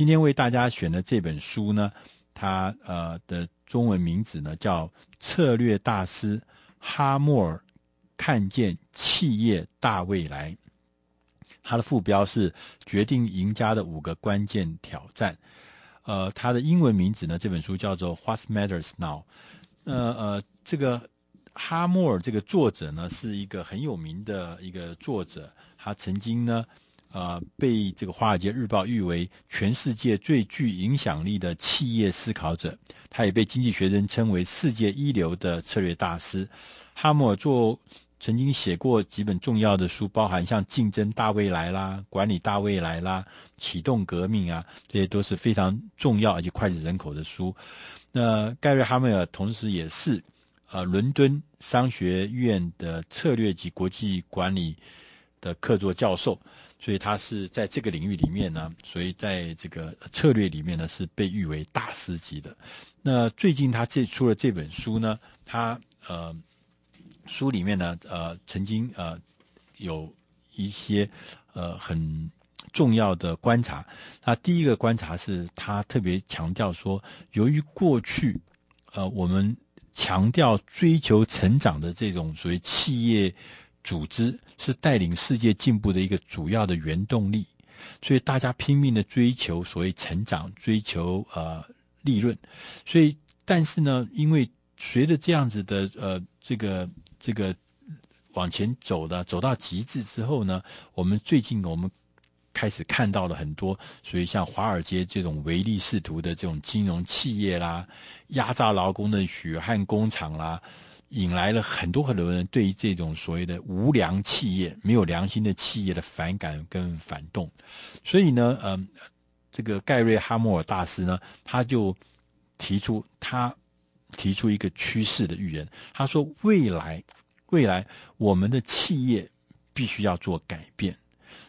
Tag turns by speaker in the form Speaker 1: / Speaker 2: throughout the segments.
Speaker 1: 今天为大家选的这本书呢，它呃的中文名字呢叫《策略大师哈默尔看见企业大未来》，它的副标是“决定赢家的五个关键挑战”。呃，它的英文名字呢，这本书叫做《What Matters Now》。呃呃，这个哈默尔这个作者呢，是一个很有名的一个作者，他曾经呢。呃，被这个《华尔街日报》誉为全世界最具影响力的企业思考者，他也被《经济学人》称为世界一流的策略大师。哈默尔做曾经写过几本重要的书，包含像《竞争大未来》啦，《管理大未来》啦，《启动革命》啊，这些都是非常重要而且脍炙人口的书。那盖瑞·哈默尔同时也是呃伦敦商学院的策略及国际管理的客座教授。所以他是在这个领域里面呢，所以在这个策略里面呢是被誉为大师级的。那最近他这出了这本书呢，他呃书里面呢呃曾经呃有一些呃很重要的观察。那第一个观察是他特别强调说，由于过去呃我们强调追求成长的这种所谓企业。组织是带领世界进步的一个主要的原动力，所以大家拼命的追求所谓成长，追求呃利润。所以，但是呢，因为随着这样子的呃这个这个往前走的走到极致之后呢，我们最近我们开始看到了很多，所以像华尔街这种唯利是图的这种金融企业啦，压榨劳工的血汗工厂啦。引来了很多很多人对于这种所谓的无良企业、没有良心的企业的反感跟反动，所以呢，呃，这个盖瑞·哈默尔大师呢，他就提出他提出一个趋势的预言，他说未来未来我们的企业必须要做改变，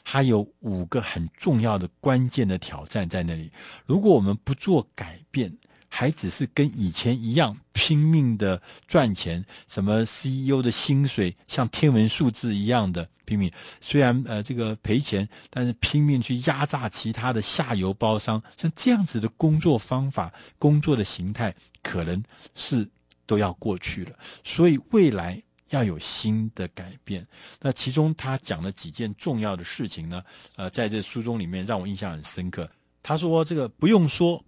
Speaker 1: 他有五个很重要的关键的挑战在那里，如果我们不做改变，还只是跟以前一样拼命的赚钱，什么 CEO 的薪水像天文数字一样的拼命，虽然呃这个赔钱，但是拼命去压榨其他的下游包商，像这样子的工作方法、工作的形态，可能是都要过去了。所以未来要有新的改变。那其中他讲了几件重要的事情呢？呃，在这书中里面让我印象很深刻。他说这个不用说。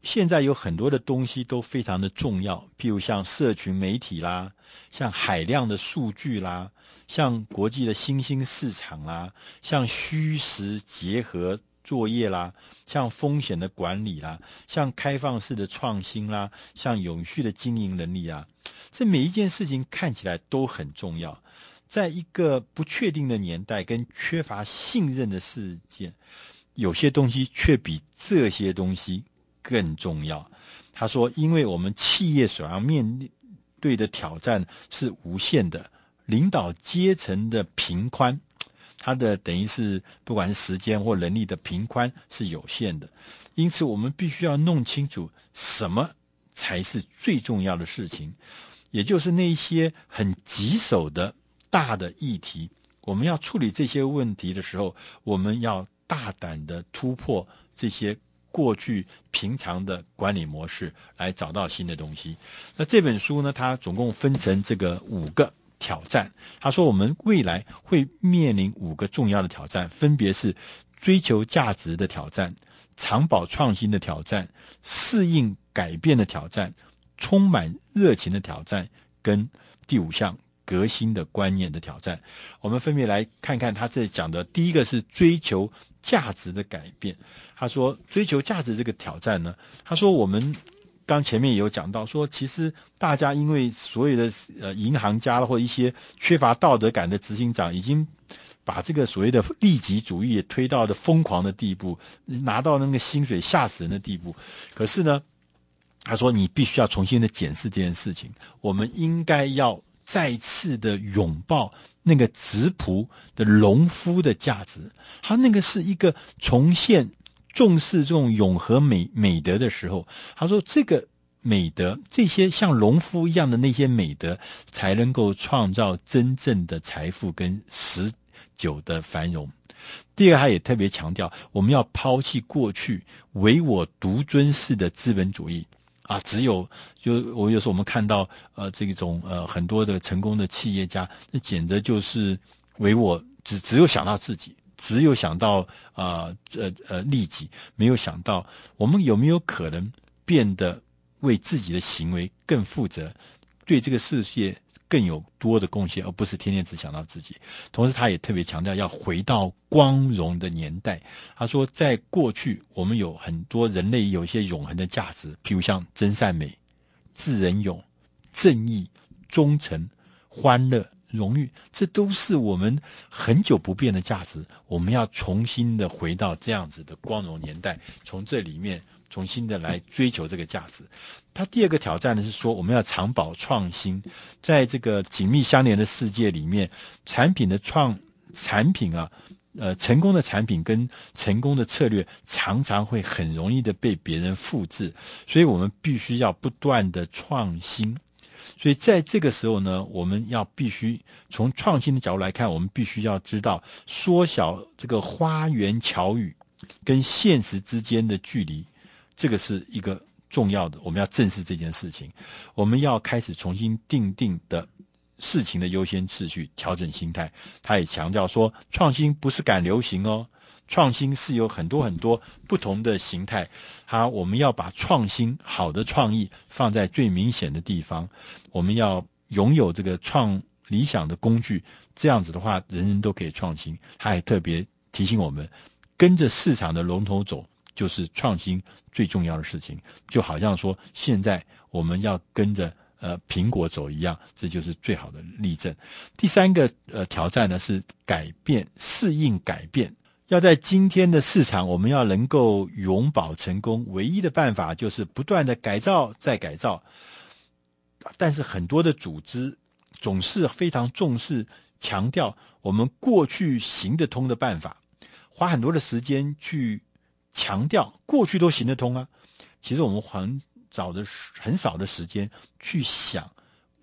Speaker 1: 现在有很多的东西都非常的重要，譬如像社群媒体啦，像海量的数据啦，像国际的新兴市场啦，像虚实结合作业啦，像风险的管理啦，像开放式的创新啦，像永续的经营能力啊，这每一件事情看起来都很重要。在一个不确定的年代跟缺乏信任的世界，有些东西却比这些东西。更重要，他说，因为我们企业所要面对的挑战是无限的，领导阶层的平宽，他的等于是不管是时间或能力的平宽是有限的，因此我们必须要弄清楚什么才是最重要的事情，也就是那些很棘手的大的议题，我们要处理这些问题的时候，我们要大胆的突破这些。过去平常的管理模式来找到新的东西。那这本书呢，它总共分成这个五个挑战。他说，我们未来会面临五个重要的挑战，分别是追求价值的挑战、长保创新的挑战、适应改变的挑战、充满热情的挑战，跟第五项革新的观念的挑战。我们分别来看看他这讲的第一个是追求。价值的改变，他说追求价值这个挑战呢，他说我们刚前面也有讲到说，其实大家因为所有的呃银行家或一些缺乏道德感的执行长，已经把这个所谓的利己主义也推到了疯狂的地步，拿到那个薪水吓死人的地步。可是呢，他说你必须要重新的检视这件事情，我们应该要再次的拥抱。那个质朴的农夫的价值，他那个是一个重现重视这种永和美美德的时候，他说这个美德，这些像农夫一样的那些美德，才能够创造真正的财富跟持久的繁荣。第二个，他也特别强调，我们要抛弃过去唯我独尊式的资本主义啊，只有就我有时候我们看到呃这种呃很多的成功的企业家，那简直就是唯我只只有想到自己，只有想到啊呃呃利己，没有想到我们有没有可能变得为自己的行为更负责，对这个世界。更有多的贡献，而不是天天只想到自己。同时，他也特别强调要回到光荣的年代。他说，在过去，我们有很多人类有一些永恒的价值，譬如像真善美、智仁勇、正义、忠诚、欢乐、荣誉，这都是我们很久不变的价值。我们要重新的回到这样子的光荣年代，从这里面。重新的来追求这个价值。他第二个挑战呢是说，我们要长保创新，在这个紧密相连的世界里面，产品的创产品啊，呃，成功的产品跟成功的策略常常会很容易的被别人复制，所以我们必须要不断的创新。所以在这个时候呢，我们要必须从创新的角度来看，我们必须要知道缩小这个花言巧语跟现实之间的距离。这个是一个重要的，我们要正视这件事情。我们要开始重新定定的事情的优先次序，调整心态。他也强调说，创新不是赶流行哦，创新是有很多很多不同的形态。好，我们要把创新好的创意放在最明显的地方。我们要拥有这个创理想的工具，这样子的话，人人都可以创新。他还特别提醒我们，跟着市场的龙头走。就是创新最重要的事情，就好像说现在我们要跟着呃苹果走一样，这就是最好的例证。第三个呃挑战呢是改变，适应改变。要在今天的市场，我们要能够永保成功，唯一的办法就是不断的改造再改造。但是很多的组织总是非常重视强调我们过去行得通的办法，花很多的时间去。强调过去都行得通啊，其实我们很早的很少的时间去想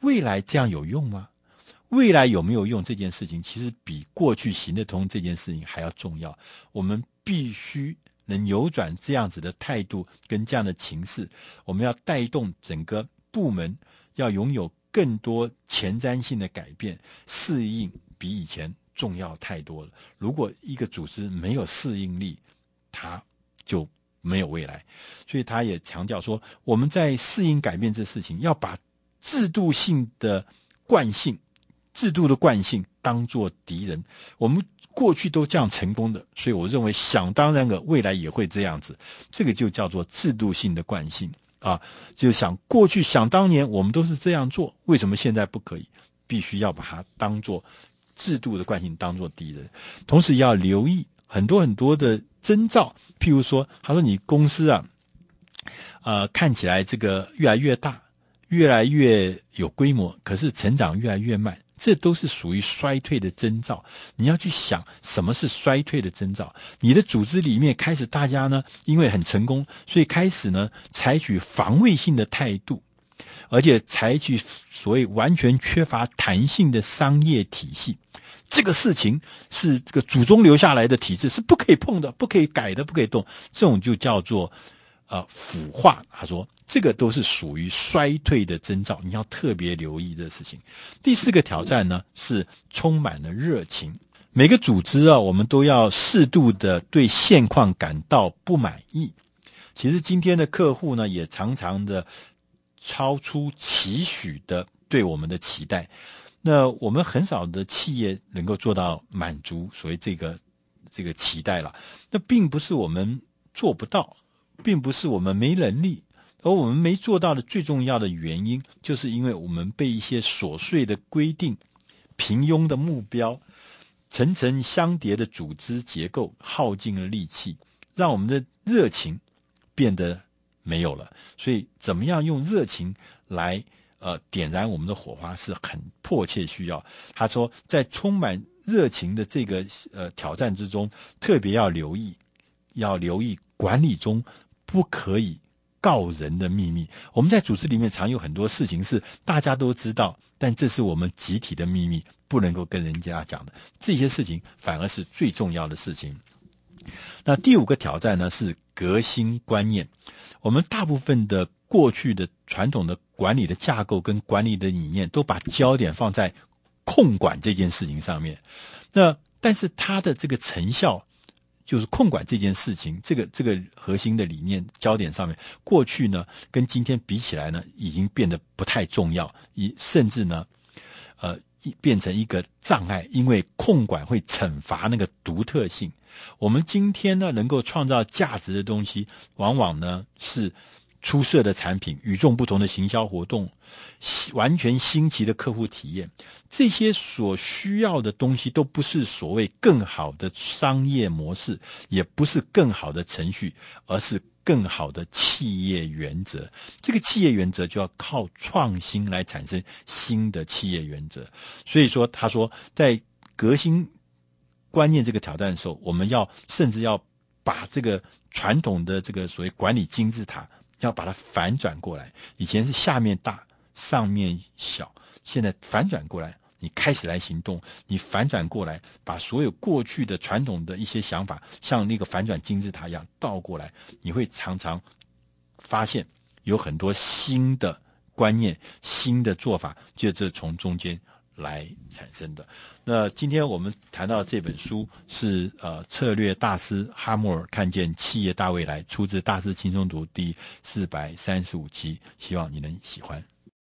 Speaker 1: 未来这样有用吗？未来有没有用这件事情，其实比过去行得通这件事情还要重要。我们必须能扭转这样子的态度跟这样的情势，我们要带动整个部门要拥有更多前瞻性的改变，适应比以前重要太多了。如果一个组织没有适应力，它就没有未来，所以他也强调说，我们在适应改变这事情，要把制度性的惯性、制度的惯性当做敌人。我们过去都这样成功的，所以我认为想当然的未来也会这样子。这个就叫做制度性的惯性啊，就想过去想当年我们都是这样做，为什么现在不可以？必须要把它当做制度的惯性当做敌人，同时要留意很多很多的。征兆，譬如说，他说你公司啊，呃，看起来这个越来越大，越来越有规模，可是成长越来越慢，这都是属于衰退的征兆。你要去想什么是衰退的征兆？你的组织里面开始大家呢，因为很成功，所以开始呢采取防卫性的态度，而且采取所谓完全缺乏弹性的商业体系。这个事情是这个祖宗留下来的体制，是不可以碰的，不可以改的，不可以动。这种就叫做呃腐化。他说，这个都是属于衰退的征兆，你要特别留意的事情。第四个挑战呢，是充满了热情。每个组织啊，我们都要适度的对现况感到不满意。其实今天的客户呢，也常常的超出期许的对我们的期待。那我们很少的企业能够做到满足所谓这个这个期待了。那并不是我们做不到，并不是我们没能力，而我们没做到的最重要的原因，就是因为我们被一些琐碎的规定、平庸的目标、层层相叠的组织结构耗尽了力气，让我们的热情变得没有了。所以，怎么样用热情来？呃，点燃我们的火花是很迫切需要。他说，在充满热情的这个呃挑战之中，特别要留意，要留意管理中不可以告人的秘密。我们在组织里面常有很多事情是大家都知道，但这是我们集体的秘密，不能够跟人家讲的。这些事情反而是最重要的事情。那第五个挑战呢，是革新观念。我们大部分的过去的传统的管理的架构跟管理的理念，都把焦点放在控管这件事情上面。那但是它的这个成效。就是控管这件事情，这个这个核心的理念焦点上面，过去呢跟今天比起来呢，已经变得不太重要，一甚至呢，呃，变成一个障碍，因为控管会惩罚那个独特性。我们今天呢，能够创造价值的东西，往往呢是。出色的产品、与众不同的行销活动、完全新奇的客户体验，这些所需要的东西都不是所谓更好的商业模式，也不是更好的程序，而是更好的企业原则。这个企业原则就要靠创新来产生新的企业原则。所以说，他说，在革新观念这个挑战的时候，我们要甚至要把这个传统的这个所谓管理金字塔。要把它反转过来，以前是下面大，上面小，现在反转过来，你开始来行动，你反转过来，把所有过去的传统的一些想法，像那个反转金字塔一样倒过来，你会常常发现有很多新的观念、新的做法，就这从中间。来产生的。那今天我们谈到这本书是呃策略大师哈默尔看见企业大未来，出自《大师轻松读》第四百三十五期，希望你能喜欢。